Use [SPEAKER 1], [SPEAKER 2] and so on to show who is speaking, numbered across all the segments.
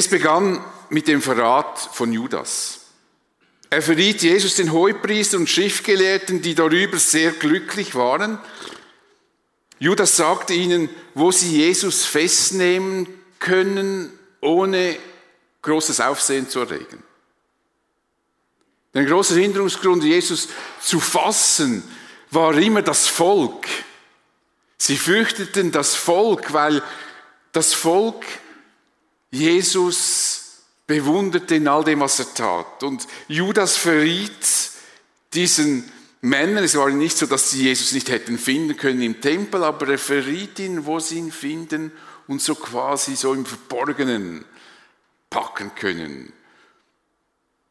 [SPEAKER 1] Es begann mit dem Verrat von Judas. Er verriet Jesus den Hohepriester und Schriftgelehrten, die darüber sehr glücklich waren. Judas sagte ihnen, wo sie Jesus festnehmen können, ohne großes Aufsehen zu erregen. Ein großer Hinderungsgrund, Jesus zu fassen, war immer das Volk. Sie fürchteten das Volk, weil das Volk Jesus bewunderte in all dem, was er tat. Und Judas verriet diesen Männern, es war nicht so, dass sie Jesus nicht hätten finden können im Tempel, aber er verriet ihnen, wo sie ihn finden und so quasi so im Verborgenen packen können.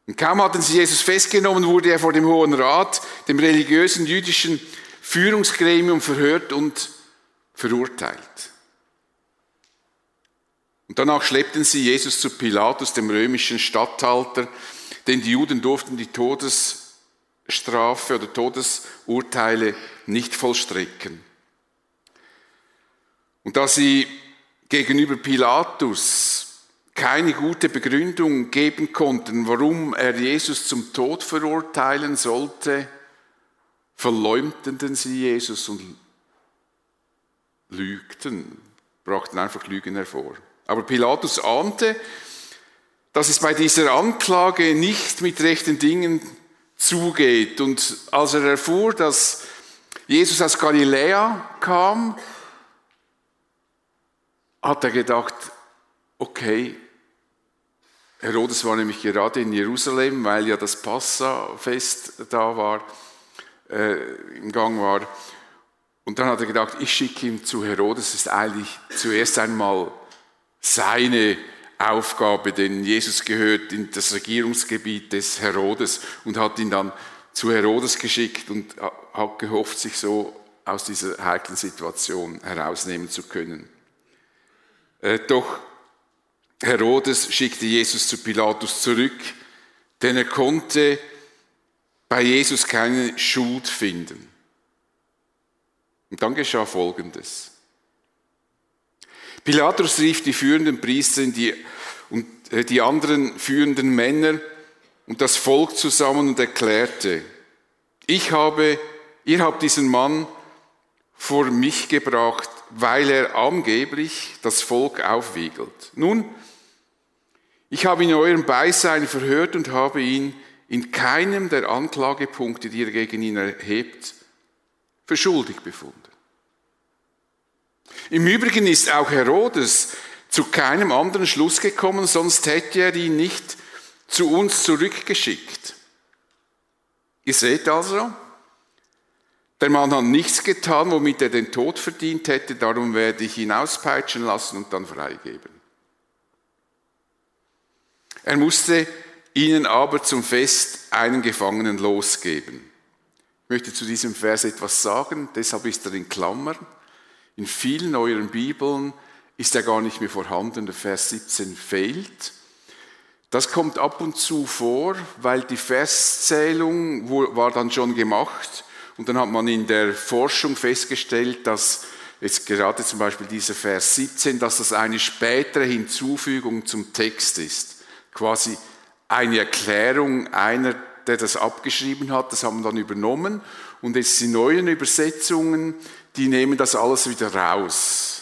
[SPEAKER 1] Und kaum hatten sie Jesus festgenommen, wurde er vor dem Hohen Rat, dem religiösen jüdischen Führungsgremium, verhört und verurteilt. Und danach schleppten sie Jesus zu Pilatus, dem römischen Statthalter, denn die Juden durften die Todesstrafe oder Todesurteile nicht vollstrecken. Und da sie gegenüber Pilatus keine gute Begründung geben konnten, warum er Jesus zum Tod verurteilen sollte, verleumdeten sie Jesus und lügten, brachten einfach Lügen hervor. Aber Pilatus ahnte, dass es bei dieser Anklage nicht mit rechten Dingen zugeht. Und als er erfuhr, dass Jesus aus Galiläa kam, hat er gedacht, okay, Herodes war nämlich gerade in Jerusalem, weil ja das Passafest da war, äh, im Gang war. Und dann hat er gedacht, ich schicke ihn zu Herodes, das ist eigentlich zuerst einmal seine Aufgabe, denn Jesus gehört in das Regierungsgebiet des Herodes und hat ihn dann zu Herodes geschickt und hat gehofft, sich so aus dieser heiklen Situation herausnehmen zu können. Äh, doch Herodes schickte Jesus zu Pilatus zurück, denn er konnte bei Jesus keine Schuld finden. Und dann geschah Folgendes. Pilatus rief die führenden Priester die, und äh, die anderen führenden Männer und das Volk zusammen und erklärte, ich habe, ihr habt diesen Mann vor mich gebracht, weil er angeblich das Volk aufwiegelt. Nun, ich habe ihn in eurem Beisein verhört und habe ihn in keinem der Anklagepunkte, die ihr gegen ihn erhebt, für schuldig befunden. Im Übrigen ist auch Herodes zu keinem anderen Schluss gekommen, sonst hätte er ihn nicht zu uns zurückgeschickt. Ihr seht also, der Mann hat nichts getan, womit er den Tod verdient hätte, darum werde ich ihn auspeitschen lassen und dann freigeben. Er musste ihnen aber zum Fest einen Gefangenen losgeben. Ich möchte zu diesem Vers etwas sagen, deshalb ist er in Klammern. In vielen euren Bibeln ist er gar nicht mehr vorhanden, der Vers 17 fehlt. Das kommt ab und zu vor, weil die Verszählung war dann schon gemacht und dann hat man in der Forschung festgestellt, dass jetzt gerade zum Beispiel dieser Vers 17, dass das eine spätere Hinzufügung zum Text ist quasi eine Erklärung einer, der das abgeschrieben hat, das haben wir dann übernommen. Und jetzt die neuen Übersetzungen, die nehmen das alles wieder raus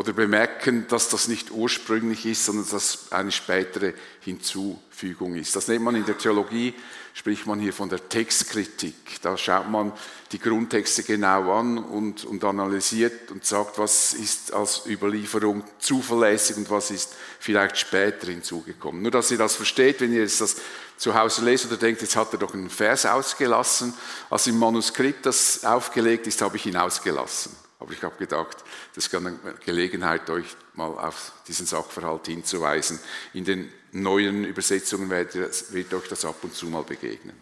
[SPEAKER 1] oder bemerken, dass das nicht ursprünglich ist, sondern dass eine spätere Hinzufügung ist. Das nennt man in der Theologie, spricht man hier von der Textkritik. Da schaut man die Grundtexte genau an und, und analysiert und sagt, was ist als Überlieferung zuverlässig und was ist vielleicht später hinzugekommen. Nur, dass ihr das versteht, wenn ihr jetzt das zu Hause lest oder denkt, jetzt hat er doch einen Vers ausgelassen. Als im Manuskript das aufgelegt ist, habe ich ihn ausgelassen. Aber ich habe gedacht, das ist eine Gelegenheit, euch mal auf diesen Sachverhalt hinzuweisen. In den neuen Übersetzungen wird, wird euch das ab und zu mal begegnen.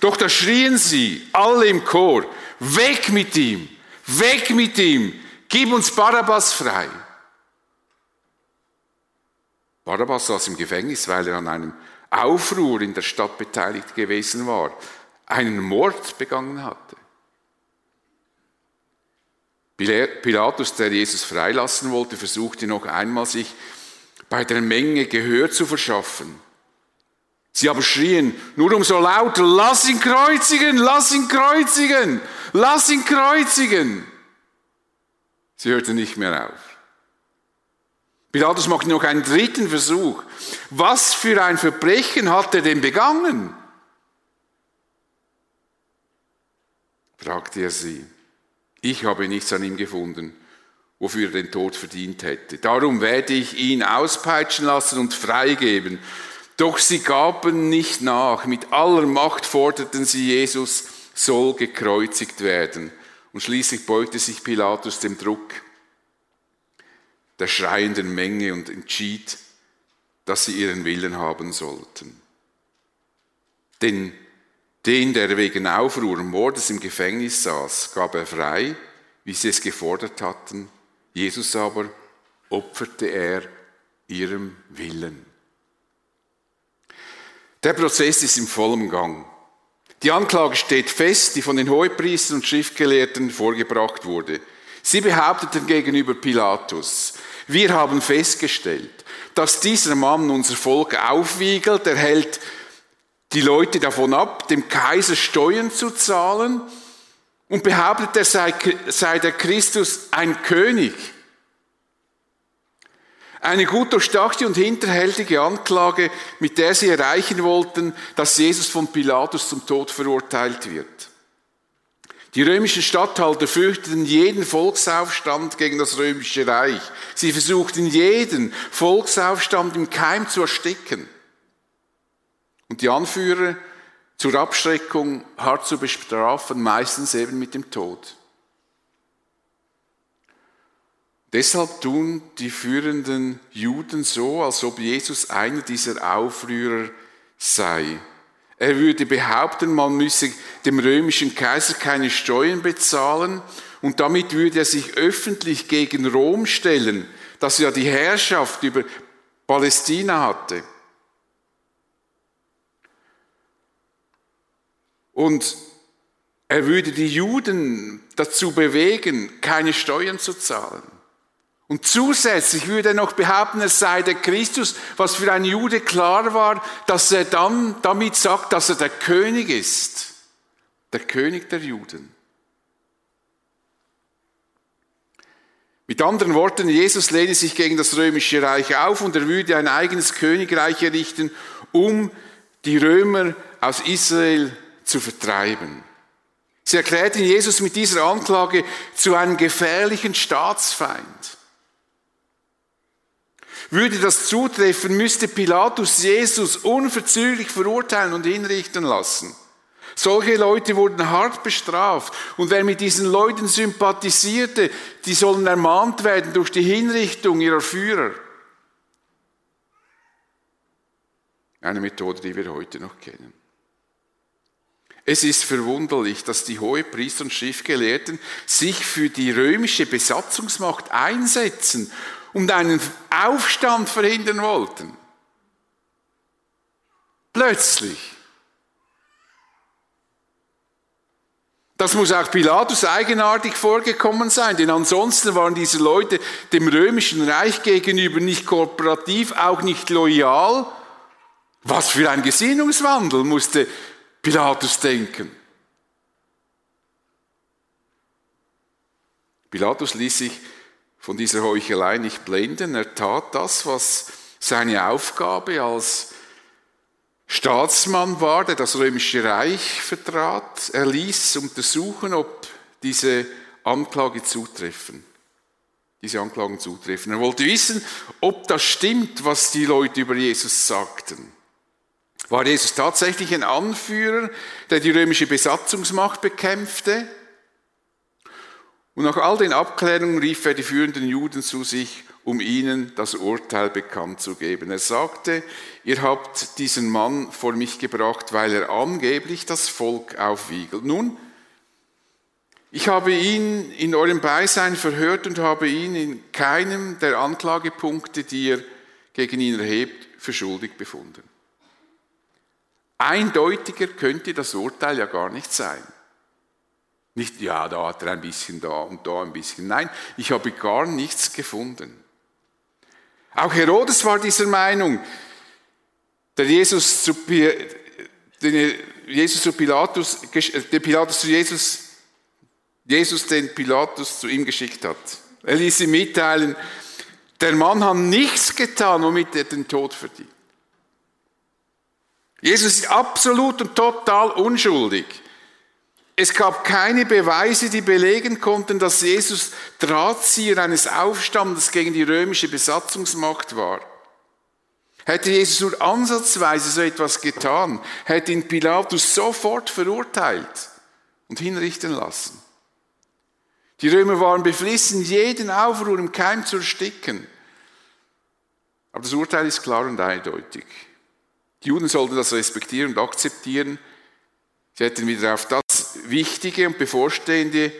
[SPEAKER 1] Doch da schrien sie alle im Chor, weg mit ihm, weg mit ihm, gib uns Barabbas frei. Barabbas saß im Gefängnis, weil er an einem Aufruhr in der Stadt beteiligt gewesen war, einen Mord begangen hatte. Pilatus, der Jesus freilassen wollte, versuchte noch einmal, sich bei der Menge Gehör zu verschaffen. Sie aber schrien nur umso lauter, lass ihn kreuzigen, lass ihn kreuzigen, lass ihn kreuzigen. Sie hörte nicht mehr auf. Pilatus macht noch einen dritten Versuch. Was für ein Verbrechen hat er denn begangen? fragte er sie. Ich habe nichts an ihm gefunden, wofür er den Tod verdient hätte. Darum werde ich ihn auspeitschen lassen und freigeben. Doch sie gaben nicht nach. Mit aller Macht forderten sie, Jesus soll gekreuzigt werden. Und schließlich beugte sich Pilatus dem Druck der schreienden Menge und entschied, dass sie ihren Willen haben sollten. Denn den, der wegen Aufruhr und Mordes im Gefängnis saß, gab er frei, wie sie es gefordert hatten. Jesus aber opferte er ihrem Willen. Der Prozess ist im vollen Gang. Die Anklage steht fest, die von den Hohepriestern und Schriftgelehrten vorgebracht wurde. Sie behaupteten gegenüber Pilatus, wir haben festgestellt, dass dieser Mann unser Volk aufwiegelt, er hält die Leute davon ab, dem Kaiser Steuern zu zahlen und behauptet, er sei, sei der Christus ein König. Eine gut durchdachte und hinterhältige Anklage, mit der sie erreichen wollten, dass Jesus von Pilatus zum Tod verurteilt wird. Die römischen Statthalter fürchteten jeden Volksaufstand gegen das römische Reich. Sie versuchten jeden Volksaufstand im Keim zu ersticken und die Anführer zur Abschreckung hart zu bestrafen, meistens eben mit dem Tod. Deshalb tun die führenden Juden so, als ob Jesus einer dieser Aufrührer sei. Er würde behaupten, man müsse dem römischen Kaiser keine Steuern bezahlen und damit würde er sich öffentlich gegen Rom stellen, das ja die Herrschaft über Palästina hatte. Und er würde die Juden dazu bewegen, keine Steuern zu zahlen. Und zusätzlich würde er noch behaupten, es sei der Christus, was für ein Jude klar war, dass er dann damit sagt, dass er der König ist. Der König der Juden. Mit anderen Worten, Jesus lehne sich gegen das römische Reich auf und er würde ein eigenes Königreich errichten, um die Römer aus Israel zu vertreiben. Sie erklärten Jesus mit dieser Anklage zu einem gefährlichen Staatsfeind. Würde das zutreffen, müsste Pilatus Jesus unverzüglich verurteilen und hinrichten lassen. Solche Leute wurden hart bestraft. Und wer mit diesen Leuten sympathisierte, die sollen ermahnt werden durch die Hinrichtung ihrer Führer. Eine Methode, die wir heute noch kennen. Es ist verwunderlich, dass die Hohepriester und Schriftgelehrten sich für die römische Besatzungsmacht einsetzen und einen Aufstand verhindern wollten. Plötzlich. Das muss auch Pilatus eigenartig vorgekommen sein, denn ansonsten waren diese Leute dem römischen Reich gegenüber nicht kooperativ, auch nicht loyal. Was für ein Gesinnungswandel musste Pilatus denken. Pilatus ließ sich von dieser Heuchelei nicht blenden. Er tat das, was seine Aufgabe als Staatsmann war, der das römische Reich vertrat. Er ließ untersuchen, ob diese Anklage zutreffen. Diese Anklagen zutreffen. Er wollte wissen, ob das stimmt, was die Leute über Jesus sagten. War Jesus tatsächlich ein Anführer, der die römische Besatzungsmacht bekämpfte? Und nach all den Abklärungen rief er die führenden Juden zu sich, um ihnen das Urteil bekannt zu geben. Er sagte, ihr habt diesen Mann vor mich gebracht, weil er angeblich das Volk aufwiegelt. Nun, ich habe ihn in eurem Beisein verhört und habe ihn in keinem der Anklagepunkte, die ihr gegen ihn erhebt, für schuldig befunden. Eindeutiger könnte das Urteil ja gar nicht sein. Nicht, ja, da hat er ein bisschen da und da ein bisschen. Nein, ich habe gar nichts gefunden. Auch Herodes war dieser Meinung. Der Jesus zu, den Jesus zu Pilatus, der Pilatus zu Jesus, Jesus den Pilatus zu ihm geschickt hat. Er ließ ihm mitteilen, der Mann hat nichts getan, womit er den Tod verdient. Jesus ist absolut und total unschuldig. Es gab keine Beweise, die belegen konnten, dass Jesus Drahtzieher eines Aufstandes gegen die römische Besatzungsmacht war. Hätte Jesus nur ansatzweise so etwas getan, hätte ihn Pilatus sofort verurteilt und hinrichten lassen. Die Römer waren beflissen, jeden Aufruhr im Keim zu ersticken. Aber das Urteil ist klar und eindeutig. Die Juden sollten das respektieren und akzeptieren. Sie hätten wieder auf das Wichtige und Bevorstehende,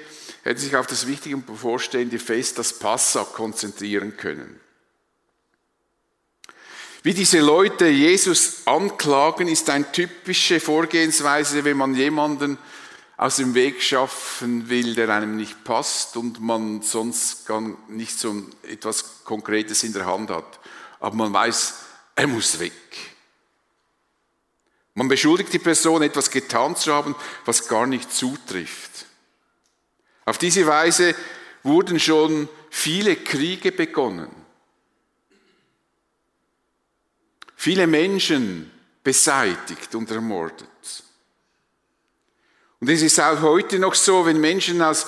[SPEAKER 1] hätten sich auf das Wichtige und Bevorstehende Fest, das Passa, konzentrieren können. Wie diese Leute Jesus anklagen, ist eine typische Vorgehensweise, wenn man jemanden aus dem Weg schaffen will, der einem nicht passt und man sonst gar nicht so etwas Konkretes in der Hand hat. Aber man weiß, er muss weg. Man beschuldigt die Person, etwas getan zu haben, was gar nicht zutrifft. Auf diese Weise wurden schon viele Kriege begonnen. viele Menschen beseitigt und ermordet. Und es ist auch heute noch so, wenn Menschen aus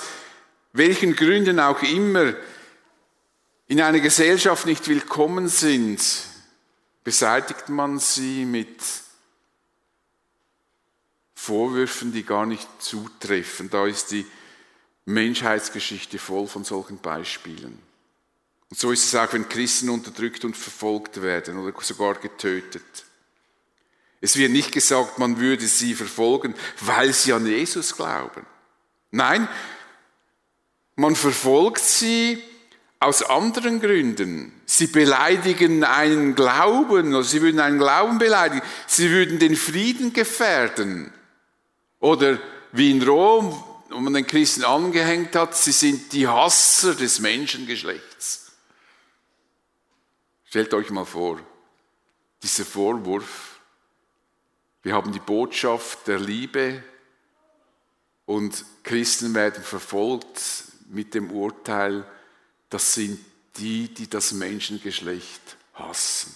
[SPEAKER 1] welchen Gründen auch immer in einer Gesellschaft nicht willkommen sind, beseitigt man sie mit Vorwürfen, die gar nicht zutreffen. Da ist die Menschheitsgeschichte voll von solchen Beispielen. Und so ist es auch, wenn Christen unterdrückt und verfolgt werden oder sogar getötet. Es wird nicht gesagt, man würde sie verfolgen, weil sie an Jesus glauben. Nein, man verfolgt sie aus anderen Gründen. Sie beleidigen einen Glauben, oder sie würden einen Glauben beleidigen. Sie würden den Frieden gefährden. Oder wie in Rom, wo man den Christen angehängt hat, sie sind die Hasser des Menschengeschlechts. Stellt euch mal vor, dieser Vorwurf, wir haben die Botschaft der Liebe und Christen werden verfolgt mit dem Urteil, das sind die, die das Menschengeschlecht hassen.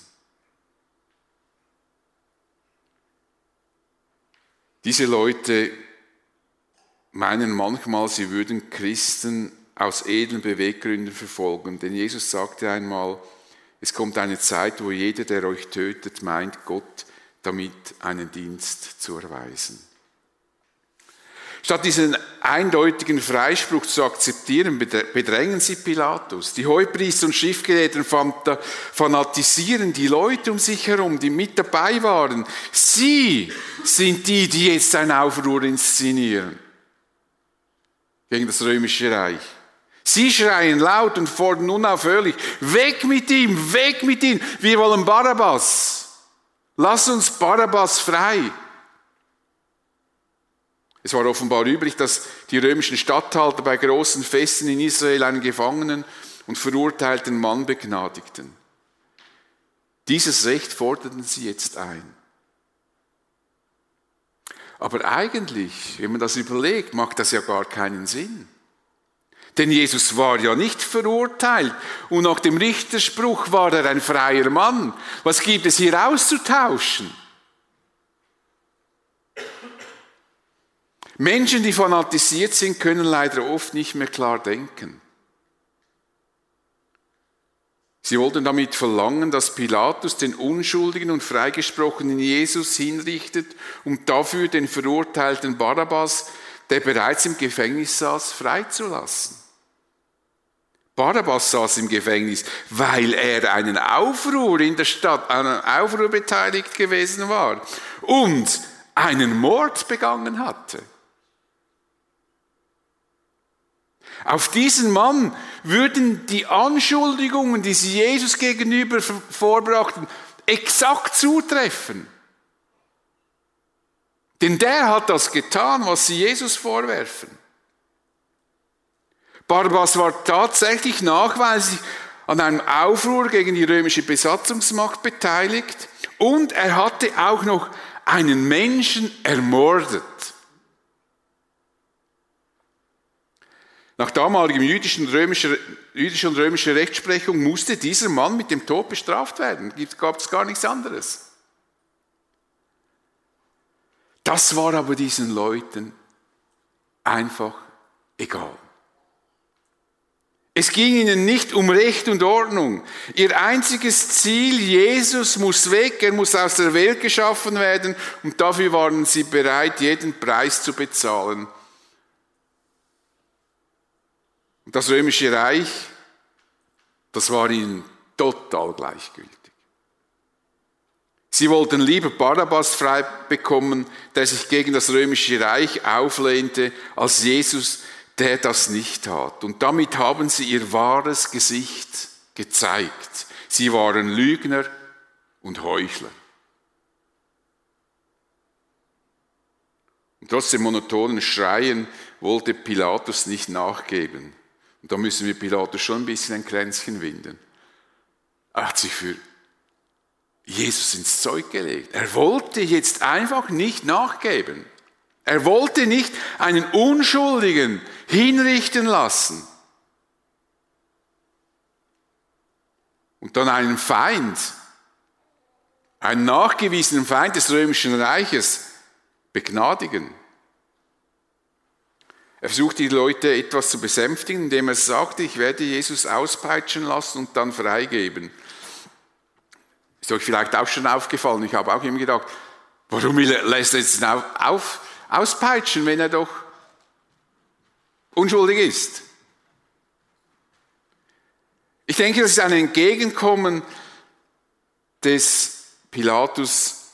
[SPEAKER 1] Diese Leute meinen manchmal, sie würden Christen aus edlen Beweggründen verfolgen, denn Jesus sagte einmal, es kommt eine Zeit, wo jeder, der euch tötet, meint, Gott damit einen Dienst zu erweisen. Statt diesen eindeutigen Freispruch zu akzeptieren, bedrängen sie Pilatus. Die Heupriester und Schriftgelehrten fanatisieren die Leute um sich herum, die mit dabei waren. Sie sind die, die jetzt ein Aufruhr inszenieren gegen das römische Reich. Sie schreien laut und fordern unaufhörlich, weg mit ihm, weg mit ihm, wir wollen Barabbas. Lass uns Barabbas frei. Es war offenbar üblich, dass die römischen Statthalter bei großen Festen in Israel einen Gefangenen und verurteilten Mann begnadigten. Dieses Recht forderten sie jetzt ein. Aber eigentlich, wenn man das überlegt, macht das ja gar keinen Sinn. Denn Jesus war ja nicht verurteilt und nach dem Richterspruch war er ein freier Mann. Was gibt es hier auszutauschen? Menschen, die fanatisiert sind, können leider oft nicht mehr klar denken. Sie wollten damit verlangen, dass Pilatus den unschuldigen und freigesprochenen Jesus hinrichtet, um dafür den verurteilten Barabbas, der bereits im Gefängnis saß, freizulassen. Barabbas saß im Gefängnis, weil er einen Aufruhr in der Stadt, an einem Aufruhr beteiligt gewesen war und einen Mord begangen hatte. Auf diesen Mann würden die Anschuldigungen, die sie Jesus gegenüber vorbrachten, exakt zutreffen. Denn der hat das getan, was sie Jesus vorwerfen. Barabbas war tatsächlich nachweislich an einem Aufruhr gegen die römische Besatzungsmacht beteiligt und er hatte auch noch einen Menschen ermordet. Nach damaligem jüdischen römischer, jüdischer und römischer Rechtsprechung musste dieser Mann mit dem Tod bestraft werden. Gab es gar nichts anderes. Das war aber diesen Leuten einfach egal. Es ging ihnen nicht um Recht und Ordnung. Ihr einziges Ziel, Jesus muss weg, er muss aus der Welt geschaffen werden und dafür waren sie bereit, jeden Preis zu bezahlen. Das römische Reich, das war ihnen total gleichgültig. Sie wollten lieber Barabbas frei bekommen, der sich gegen das römische Reich auflehnte, als Jesus, der das nicht tat. Und damit haben sie ihr wahres Gesicht gezeigt. Sie waren Lügner und Heuchler. Und trotz dem monotonen Schreien wollte Pilatus nicht nachgeben. Und da müssen wir Pilatus schon ein bisschen ein Kränzchen winden. Er hat sich für Jesus ins Zeug gelegt. Er wollte jetzt einfach nicht nachgeben. Er wollte nicht einen Unschuldigen hinrichten lassen. Und dann einen Feind, einen nachgewiesenen Feind des römischen Reiches begnadigen. Er versucht die Leute etwas zu besänftigen, indem er sagte, ich werde Jesus auspeitschen lassen und dann freigeben. Ist euch vielleicht auch schon aufgefallen, ich habe auch immer gedacht, warum lässt er jetzt auf, auspeitschen, wenn er doch unschuldig ist? Ich denke, das ist ein Entgegenkommen des Pilatus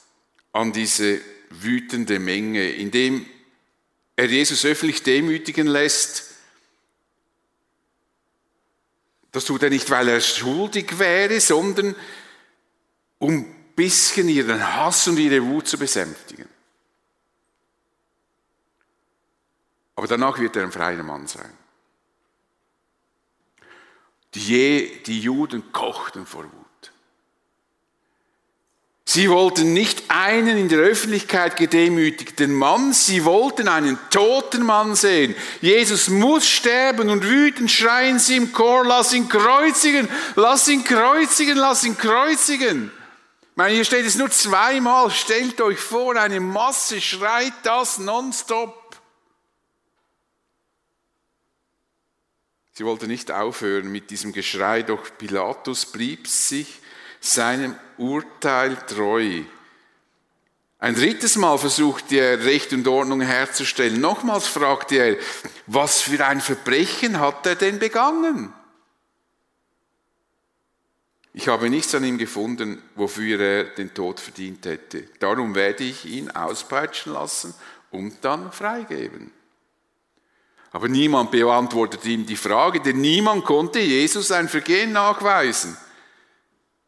[SPEAKER 1] an diese wütende Menge, indem er Jesus öffentlich demütigen lässt. Das tut er nicht, weil er schuldig wäre, sondern um ein bisschen ihren Hass und ihre Wut zu besänftigen. Aber danach wird er ein freier Mann sein. Die, die Juden kochten vor Wut. Sie wollten nicht einen in der Öffentlichkeit gedemütigten Mann, sie wollten einen toten Mann sehen. Jesus muss sterben und wütend schreien sie im Chor, lass ihn kreuzigen, lass ihn kreuzigen, lass ihn kreuzigen. Ich meine, hier steht es nur zweimal, stellt euch vor, eine Masse schreit das nonstop. Sie wollte nicht aufhören mit diesem Geschrei, doch Pilatus blieb sich seinem Urteil treu. Ein drittes Mal versuchte er, Recht und Ordnung herzustellen. Nochmals fragte er, was für ein Verbrechen hat er denn begangen? Ich habe nichts an ihm gefunden, wofür er den Tod verdient hätte. Darum werde ich ihn auspeitschen lassen und dann freigeben. Aber niemand beantwortet ihm die Frage, denn niemand konnte Jesus ein Vergehen nachweisen,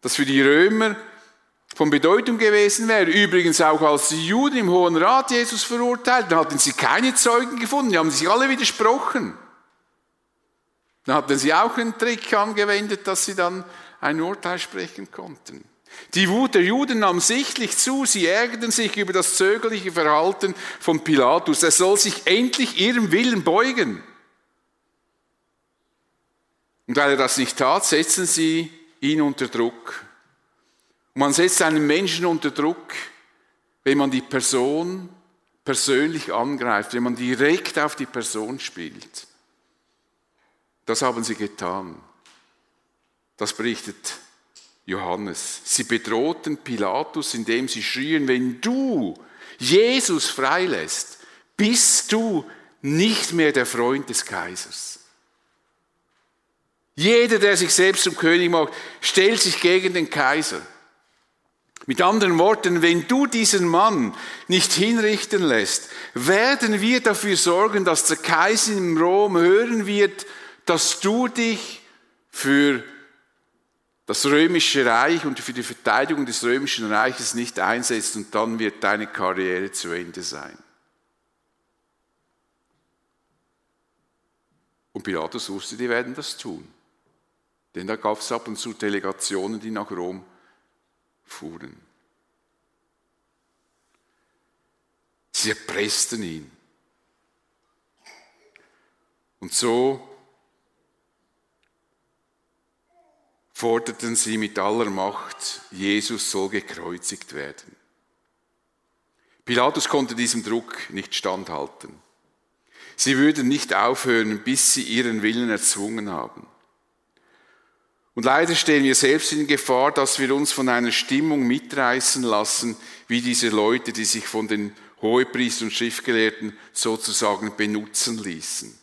[SPEAKER 1] das für die Römer von Bedeutung gewesen wäre. Übrigens auch als die Juden im Hohen Rat Jesus verurteilten, hatten sie keine Zeugen gefunden, die haben sich alle widersprochen. Dann hatten sie auch einen Trick angewendet, dass sie dann ein Urteil sprechen konnten. Die Wut der Juden nahm sichtlich zu, sie ärgerten sich über das zögerliche Verhalten von Pilatus. Er soll sich endlich ihrem Willen beugen. Und weil er das nicht tat, setzten sie ihn unter Druck. Und man setzt einen Menschen unter Druck, wenn man die Person persönlich angreift, wenn man direkt auf die Person spielt. Das haben sie getan. Das berichtet Johannes. Sie bedrohten Pilatus, indem sie schrien, wenn du Jesus freilässt, bist du nicht mehr der Freund des Kaisers. Jeder, der sich selbst zum König macht, stellt sich gegen den Kaiser. Mit anderen Worten, wenn du diesen Mann nicht hinrichten lässt, werden wir dafür sorgen, dass der Kaiser in Rom hören wird, dass du dich für das römische Reich und für die Verteidigung des römischen Reiches nicht einsetzt und dann wird deine Karriere zu Ende sein. Und Pilatus wusste, die werden das tun. Denn da gab es ab und zu Delegationen, die nach Rom fuhren. Sie erpressten ihn. Und so forderten sie mit aller Macht, Jesus soll gekreuzigt werden. Pilatus konnte diesem Druck nicht standhalten. Sie würden nicht aufhören, bis sie ihren Willen erzwungen haben. Und leider stehen wir selbst in Gefahr, dass wir uns von einer Stimmung mitreißen lassen, wie diese Leute, die sich von den Hohepriester und Schriftgelehrten sozusagen benutzen ließen.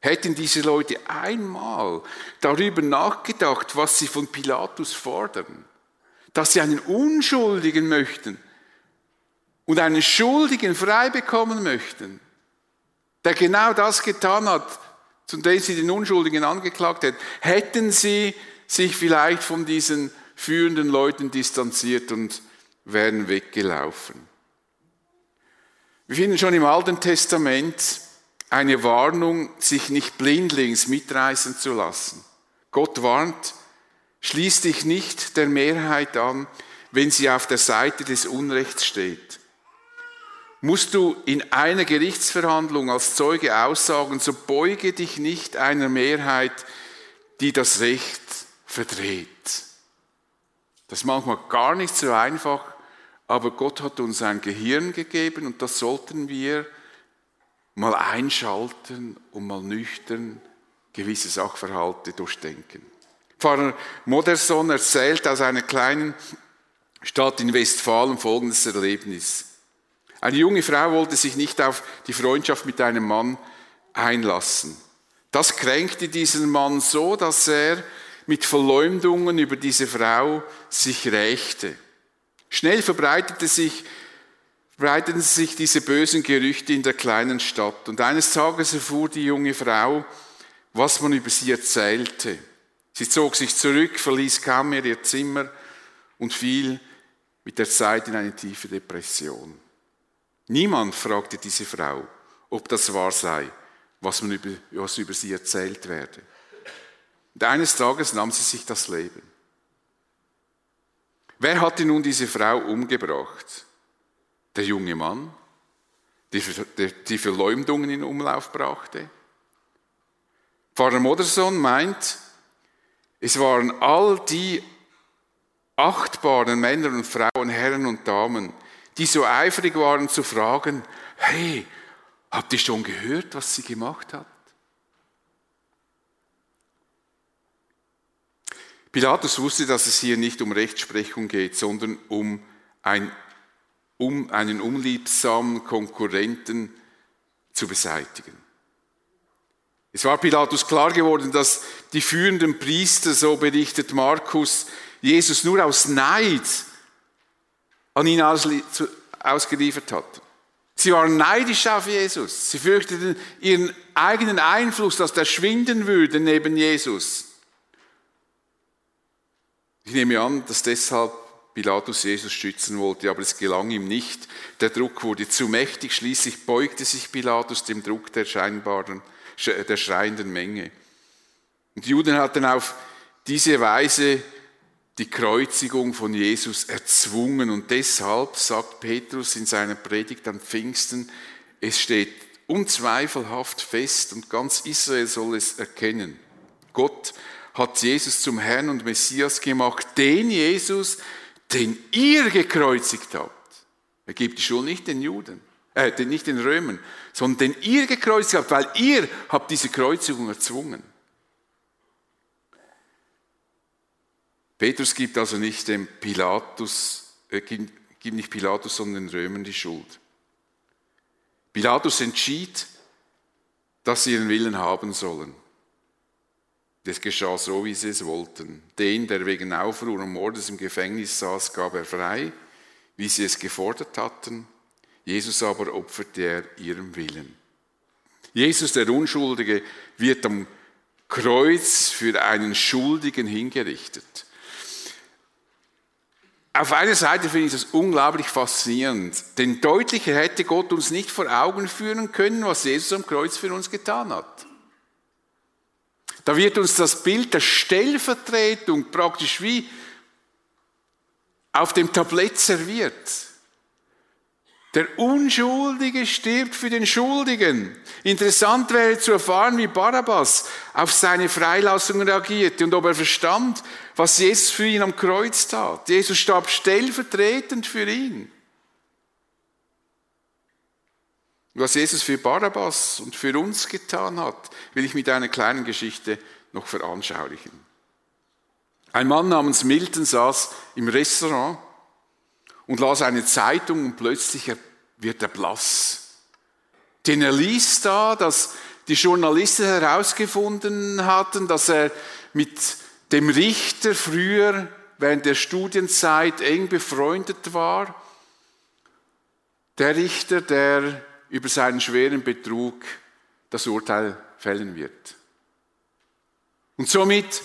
[SPEAKER 1] Hätten diese Leute einmal darüber nachgedacht, was sie von Pilatus fordern, dass sie einen Unschuldigen möchten und einen Schuldigen frei bekommen möchten, der genau das getan hat, zu dem sie den Unschuldigen angeklagt hätten, hätten sie sich vielleicht von diesen führenden Leuten distanziert und wären weggelaufen. Wir finden schon im Alten Testament eine Warnung, sich nicht blindlings mitreißen zu lassen. Gott warnt, schließ dich nicht der Mehrheit an, wenn sie auf der Seite des Unrechts steht. Musst du in einer Gerichtsverhandlung als Zeuge aussagen, so beuge dich nicht einer Mehrheit, die das Recht verdreht. Das ist manchmal gar nicht so einfach, aber Gott hat uns ein Gehirn gegeben und das sollten wir mal einschalten und mal nüchtern gewisse Sachverhalte durchdenken. Pfarrer Moderson erzählt aus einer kleinen Stadt in Westfalen folgendes Erlebnis. Eine junge Frau wollte sich nicht auf die Freundschaft mit einem Mann einlassen. Das kränkte diesen Mann so, dass er mit Verleumdungen über diese Frau sich rächte. Schnell verbreitete sich verbreiteten sich diese bösen Gerüchte in der kleinen Stadt. Und eines Tages erfuhr die junge Frau, was man über sie erzählte. Sie zog sich zurück, verließ kaum mehr ihr Zimmer und fiel mit der Zeit in eine tiefe Depression. Niemand fragte diese Frau, ob das wahr sei, was, man über, was über sie erzählt werde. Und eines Tages nahm sie sich das Leben. Wer hatte nun diese Frau umgebracht? der junge Mann, die die Verleumdungen in Umlauf brachte. Pfarrer Modersohn meint, es waren all die achtbaren Männer und Frauen, Herren und Damen, die so eifrig waren zu fragen, hey, habt ihr schon gehört, was sie gemacht hat? Pilatus wusste, dass es hier nicht um Rechtsprechung geht, sondern um ein um einen unliebsamen Konkurrenten zu beseitigen. Es war Pilatus klar geworden, dass die führenden Priester, so berichtet Markus, Jesus nur aus Neid an ihn ausgeliefert hatten. Sie waren neidisch auf Jesus. Sie fürchteten ihren eigenen Einfluss, dass der schwinden würde neben Jesus. Ich nehme an, dass deshalb Pilatus Jesus schützen wollte, aber es gelang ihm nicht. Der Druck wurde zu mächtig, schließlich beugte sich Pilatus dem Druck der scheinbaren, der schreienden Menge. Und die Juden hatten auf diese Weise die Kreuzigung von Jesus erzwungen und deshalb sagt Petrus in seiner Predigt am Pfingsten, es steht unzweifelhaft fest und ganz Israel soll es erkennen. Gott hat Jesus zum Herrn und Messias gemacht, den Jesus, den ihr gekreuzigt habt. Er gibt die Schuld nicht den Juden, äh, nicht den Römern, sondern den ihr gekreuzigt habt, weil ihr habt diese Kreuzigung erzwungen. Petrus gibt also nicht dem Pilatus, äh, gibt nicht Pilatus, sondern den Römern die Schuld. Pilatus entschied, dass sie ihren Willen haben sollen. Das geschah so, wie sie es wollten. Den, der wegen Aufruhr und Mordes im Gefängnis saß, gab er frei, wie sie es gefordert hatten. Jesus aber opferte er ihrem Willen. Jesus, der Unschuldige, wird am Kreuz für einen Schuldigen hingerichtet. Auf einer Seite finde ich das unglaublich faszinierend, denn deutlicher hätte Gott uns nicht vor Augen führen können, was Jesus am Kreuz für uns getan hat. Da wird uns das Bild der Stellvertretung praktisch wie auf dem Tablett serviert. Der Unschuldige stirbt für den Schuldigen. Interessant wäre zu erfahren, wie Barabbas auf seine Freilassung reagierte und ob er verstand, was Jesus für ihn am Kreuz tat. Jesus starb stellvertretend für ihn. Was Jesus für Barabbas und für uns getan hat, will ich mit einer kleinen Geschichte noch veranschaulichen. Ein Mann namens Milton saß im Restaurant und las eine Zeitung und plötzlich wird er blass. Denn er liest da, dass die Journalisten herausgefunden hatten, dass er mit dem Richter früher während der Studienzeit eng befreundet war. Der Richter, der über seinen schweren Betrug das Urteil fällen wird. Und somit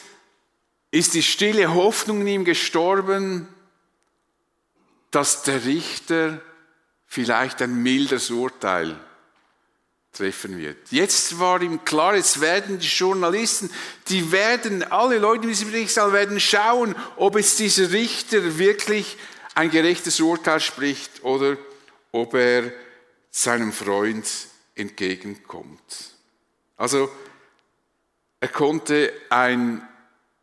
[SPEAKER 1] ist die stille Hoffnung in ihm gestorben, dass der Richter vielleicht ein mildes Urteil treffen wird. Jetzt war ihm klar, jetzt werden die Journalisten, die werden, alle Leute in diesem Gerichtssaal werden schauen, ob es dieser Richter wirklich ein gerechtes Urteil spricht oder ob er seinem Freund entgegenkommt. Also er konnte ein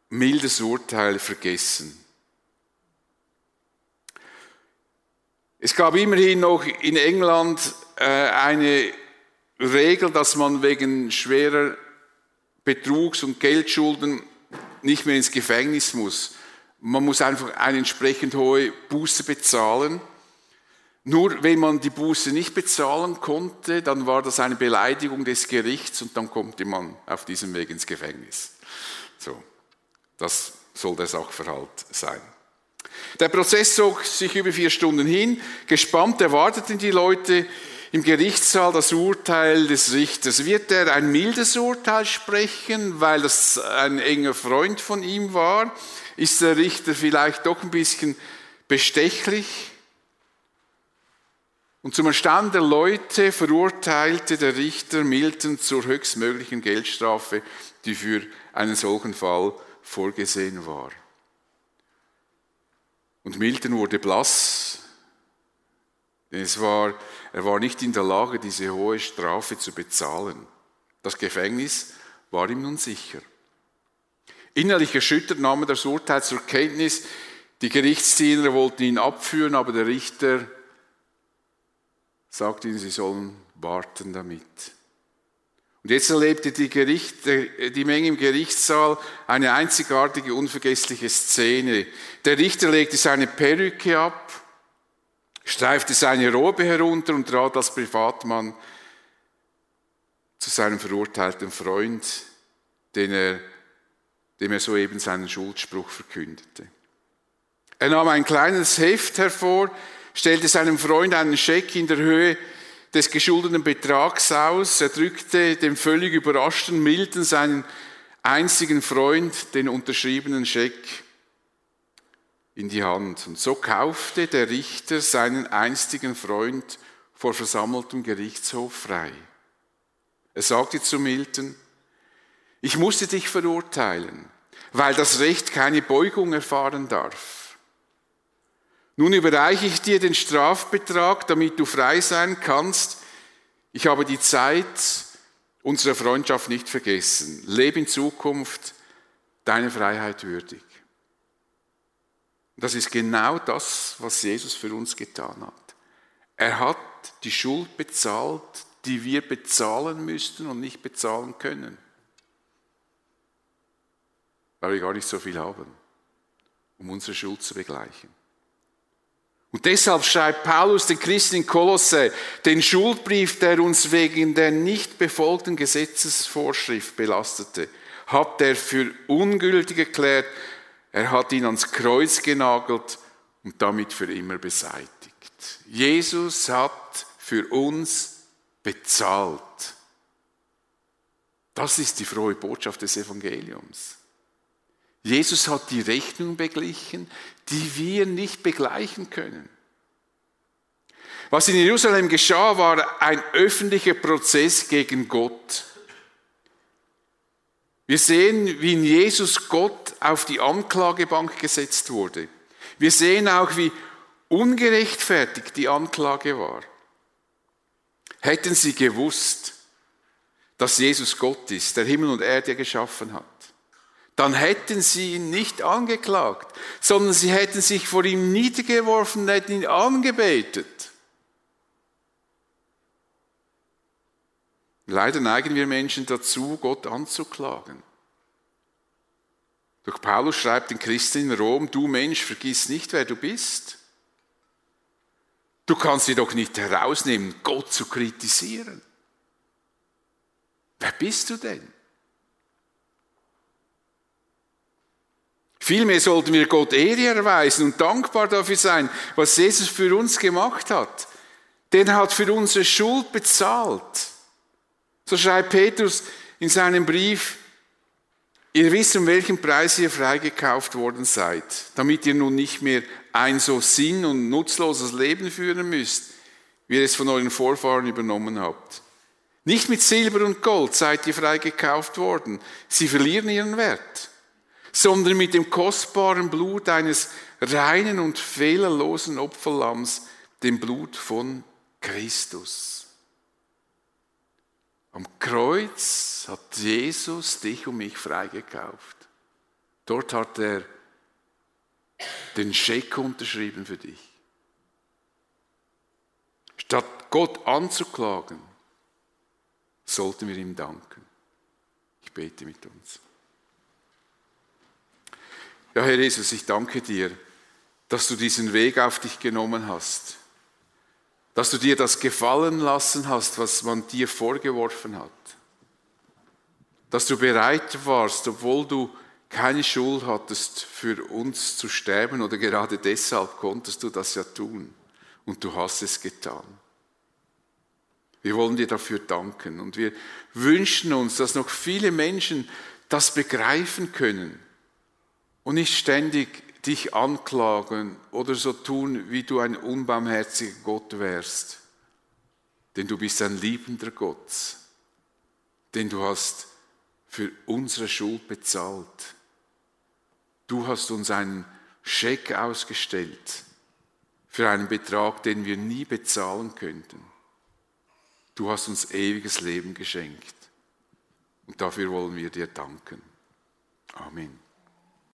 [SPEAKER 1] mildes Urteil vergessen. Es gab immerhin noch in England äh, eine Regel, dass man wegen schwerer Betrugs- und Geldschulden nicht mehr ins Gefängnis muss. Man muss einfach eine entsprechend hohe Buße bezahlen. Nur wenn man die Buße nicht bezahlen konnte, dann war das eine Beleidigung des Gerichts und dann konnte man auf diesem Weg ins Gefängnis. So, das soll der Sachverhalt sein. Der Prozess zog sich über vier Stunden hin. Gespannt erwarteten die Leute im Gerichtssaal das Urteil des Richters. Wird er ein mildes Urteil sprechen, weil das ein enger Freund von ihm war? Ist der Richter vielleicht doch ein bisschen bestechlich? Und zum Erstaunen der Leute verurteilte der Richter Milton zur höchstmöglichen Geldstrafe, die für einen solchen Fall vorgesehen war. Und Milton wurde blass, denn es war, er war nicht in der Lage, diese hohe Strafe zu bezahlen. Das Gefängnis war ihm nun sicher. Innerlich erschüttert nahm er das Urteil zur Kenntnis. Die Gerichtsdiener wollten ihn abführen, aber der Richter sagt ihnen, sie sollen warten damit. Und jetzt erlebte die, Gericht, die Menge im Gerichtssaal eine einzigartige, unvergessliche Szene. Der Richter legte seine Perücke ab, streifte seine Robe herunter und trat als Privatmann zu seinem verurteilten Freund, den er, dem er soeben seinen Schuldspruch verkündete. Er nahm ein kleines Heft hervor, stellte seinem Freund einen Scheck in der Höhe des geschuldeten Betrags aus. Er drückte dem völlig überraschten Milton seinen einzigen Freund, den unterschriebenen Scheck, in die Hand. Und so kaufte der Richter seinen einstigen Freund vor versammeltem Gerichtshof frei. Er sagte zu Milton, ich musste dich verurteilen, weil das Recht keine Beugung erfahren darf. Nun überreiche ich dir den Strafbetrag, damit du frei sein kannst. Ich habe die Zeit unserer Freundschaft nicht vergessen. Lebe in Zukunft deine Freiheit würdig. Das ist genau das, was Jesus für uns getan hat. Er hat die Schuld bezahlt, die wir bezahlen müssten und nicht bezahlen können. Weil wir gar nicht so viel haben, um unsere Schuld zu begleichen. Und deshalb schreibt Paulus den Christen in Kolosse den Schuldbrief, der uns wegen der nicht befolgten Gesetzesvorschrift belastete, hat er für ungültig erklärt. Er hat ihn ans Kreuz genagelt und damit für immer beseitigt. Jesus hat für uns bezahlt. Das ist die frohe Botschaft des Evangeliums. Jesus hat die Rechnung beglichen, die wir nicht begleichen können. Was in Jerusalem geschah, war ein öffentlicher Prozess gegen Gott. Wir sehen, wie in Jesus Gott auf die Anklagebank gesetzt wurde. Wir sehen auch, wie ungerechtfertigt die Anklage war. Hätten sie gewusst, dass Jesus Gott ist, der Himmel und Erde geschaffen hat, dann hätten sie ihn nicht angeklagt, sondern sie hätten sich vor ihm niedergeworfen, hätten ihn angebetet. Leider neigen wir Menschen dazu, Gott anzuklagen. Doch Paulus schreibt den Christen in Rom, du Mensch, vergiss nicht, wer du bist. Du kannst dir doch nicht herausnehmen, Gott zu kritisieren. Wer bist du denn? Vielmehr sollten wir Gott Ehre erweisen und dankbar dafür sein, was Jesus für uns gemacht hat. Denn er hat für unsere Schuld bezahlt. So schreibt Petrus in seinem Brief, ihr wisst, um welchen Preis ihr freigekauft worden seid, damit ihr nun nicht mehr ein so sinn- und nutzloses Leben führen müsst, wie ihr es von euren Vorfahren übernommen habt. Nicht mit Silber und Gold seid ihr freigekauft worden, sie verlieren ihren Wert, sondern mit dem kostbaren Blut eines reinen und fehlerlosen Opferlamms, dem Blut von Christus. Am Kreuz hat Jesus dich und mich freigekauft. Dort hat er den Scheck unterschrieben für dich. Statt Gott anzuklagen, sollten wir ihm danken. Ich bete mit uns. Ja, Herr Jesus, ich danke dir, dass du diesen Weg auf dich genommen hast dass du dir das gefallen lassen hast, was man dir vorgeworfen hat. Dass du bereit warst, obwohl du keine Schuld hattest, für uns zu sterben oder gerade deshalb konntest du das ja tun. Und du hast es getan. Wir wollen dir dafür danken und wir wünschen uns, dass noch viele Menschen das begreifen können und nicht ständig dich anklagen oder so tun, wie du ein unbarmherziger Gott wärst. Denn du bist ein liebender Gott. Denn du hast für unsere Schuld bezahlt. Du hast uns einen Scheck ausgestellt für einen Betrag, den wir nie bezahlen könnten. Du hast uns ewiges Leben geschenkt. Und dafür wollen wir dir danken. Amen.